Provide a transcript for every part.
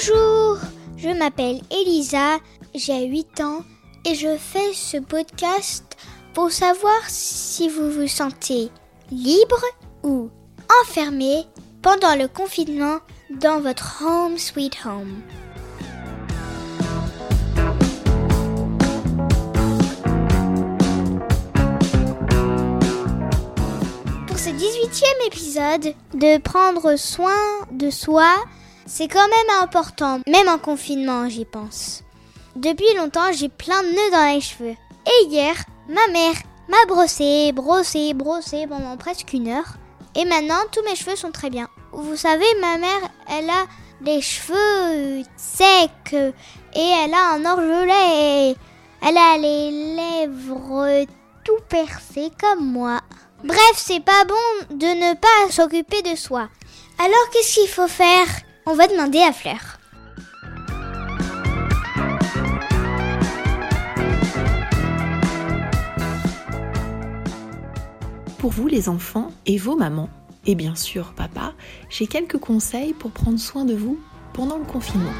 Bonjour, je m'appelle Elisa, j'ai 8 ans et je fais ce podcast pour savoir si vous vous sentez libre ou enfermé pendant le confinement dans votre home sweet home. Pour ce 18e épisode, de prendre soin de soi, c'est quand même important, même en confinement, j'y pense. Depuis longtemps, j'ai plein de nœuds dans les cheveux. Et hier, ma mère m'a brossé, brossé, brossé pendant presque une heure. Et maintenant, tous mes cheveux sont très bien. Vous savez, ma mère, elle a des cheveux secs et elle a un orgelet. Elle a les lèvres tout percées comme moi. Bref, c'est pas bon de ne pas s'occuper de soi. Alors qu'est-ce qu'il faut faire? On va demander à Fleur. Pour vous les enfants et vos mamans, et bien sûr papa, j'ai quelques conseils pour prendre soin de vous pendant le confinement.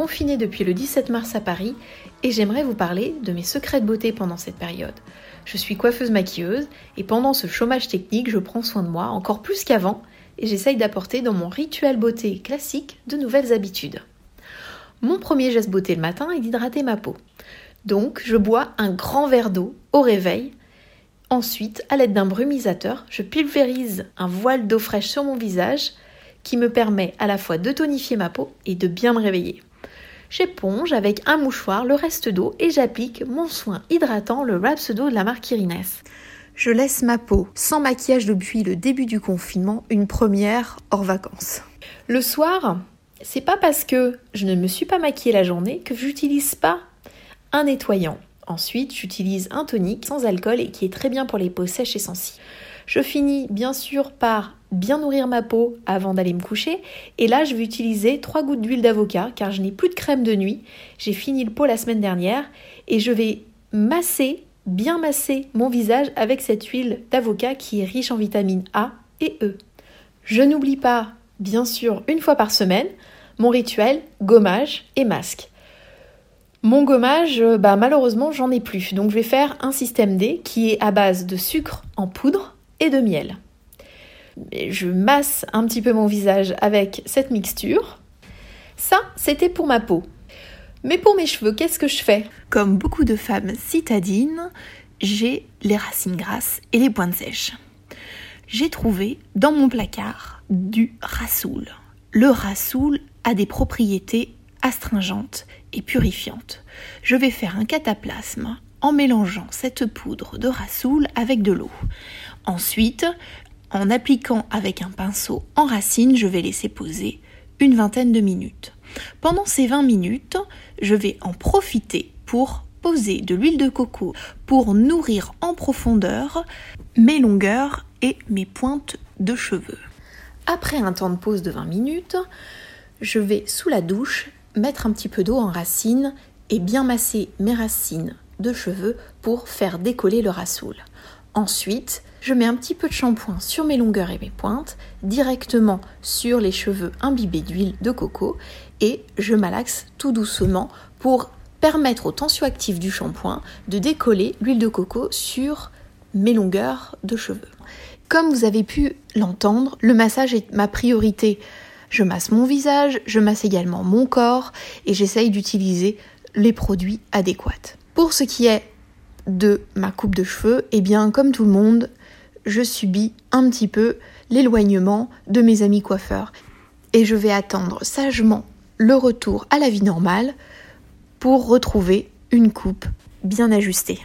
Confinée depuis le 17 mars à Paris et j'aimerais vous parler de mes secrets de beauté pendant cette période. Je suis coiffeuse maquilleuse et pendant ce chômage technique, je prends soin de moi encore plus qu'avant et j'essaye d'apporter dans mon rituel beauté classique de nouvelles habitudes. Mon premier geste beauté le matin est d'hydrater ma peau. Donc, je bois un grand verre d'eau au réveil. Ensuite, à l'aide d'un brumisateur, je pulvérise un voile d'eau fraîche sur mon visage qui me permet à la fois de tonifier ma peau et de bien me réveiller. J'éponge avec un mouchoir le reste d'eau et j'applique mon soin hydratant, le Rhapsody de la marque Irines. Je laisse ma peau sans maquillage depuis le début du confinement, une première hors vacances. Le soir, c'est pas parce que je ne me suis pas maquillée la journée que j'utilise pas un nettoyant. Ensuite, j'utilise un tonique sans alcool et qui est très bien pour les peaux sèches et sensibles. Je finis bien sûr par bien nourrir ma peau avant d'aller me coucher. Et là, je vais utiliser 3 gouttes d'huile d'avocat car je n'ai plus de crème de nuit. J'ai fini le pot la semaine dernière et je vais masser, bien masser mon visage avec cette huile d'avocat qui est riche en vitamines A et E. Je n'oublie pas, bien sûr, une fois par semaine, mon rituel gommage et masque. Mon gommage, bah malheureusement, j'en ai plus. Donc je vais faire un système D qui est à base de sucre en poudre de miel. Je masse un petit peu mon visage avec cette mixture. Ça, c'était pour ma peau. Mais pour mes cheveux, qu'est-ce que je fais? Comme beaucoup de femmes citadines, j'ai les racines grasses et les pointes sèches. J'ai trouvé dans mon placard du rassoul. Le rassoul a des propriétés astringente et purifiante. Je vais faire un cataplasme en mélangeant cette poudre de rassoul avec de l'eau. Ensuite, en appliquant avec un pinceau en racine, je vais laisser poser une vingtaine de minutes. Pendant ces 20 minutes, je vais en profiter pour poser de l'huile de coco pour nourrir en profondeur mes longueurs et mes pointes de cheveux. Après un temps de pause de 20 minutes, je vais sous la douche mettre un petit peu d'eau en racine et bien masser mes racines de cheveux pour faire décoller le rassoul. Ensuite, je mets un petit peu de shampoing sur mes longueurs et mes pointes, directement sur les cheveux imbibés d'huile de coco et je malaxe tout doucement pour permettre au tensioactif du shampoing de décoller l'huile de coco sur mes longueurs de cheveux. Comme vous avez pu l'entendre, le massage est ma priorité je masse mon visage, je masse également mon corps et j'essaye d'utiliser les produits adéquats. Pour ce qui est de ma coupe de cheveux, eh bien comme tout le monde, je subis un petit peu l'éloignement de mes amis coiffeurs et je vais attendre sagement le retour à la vie normale pour retrouver une coupe bien ajustée.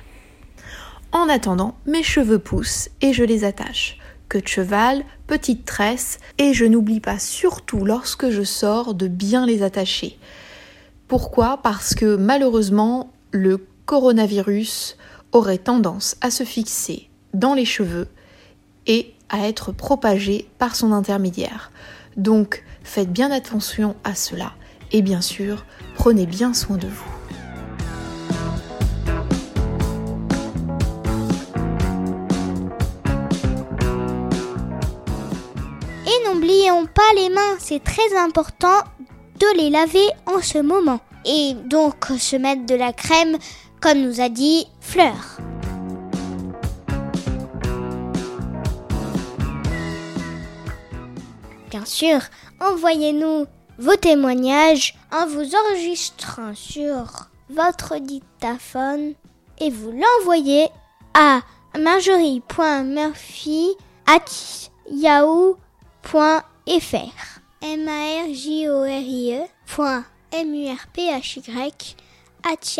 En attendant, mes cheveux poussent et je les attache queue de cheval, petite tresse, et je n'oublie pas surtout lorsque je sors de bien les attacher. Pourquoi? Parce que malheureusement, le coronavirus aurait tendance à se fixer dans les cheveux et à être propagé par son intermédiaire. Donc faites bien attention à cela et bien sûr, prenez bien soin de vous. pas les mains, c'est très important de les laver en ce moment. Et donc se mettre de la crème, comme nous a dit Fleur. Bien sûr, envoyez-nous vos témoignages en vous enregistrant sur votre dictaphone et vous l'envoyez à marjorie.murphy@yahoo.fr. M A R J O R I E M U R P H Y at.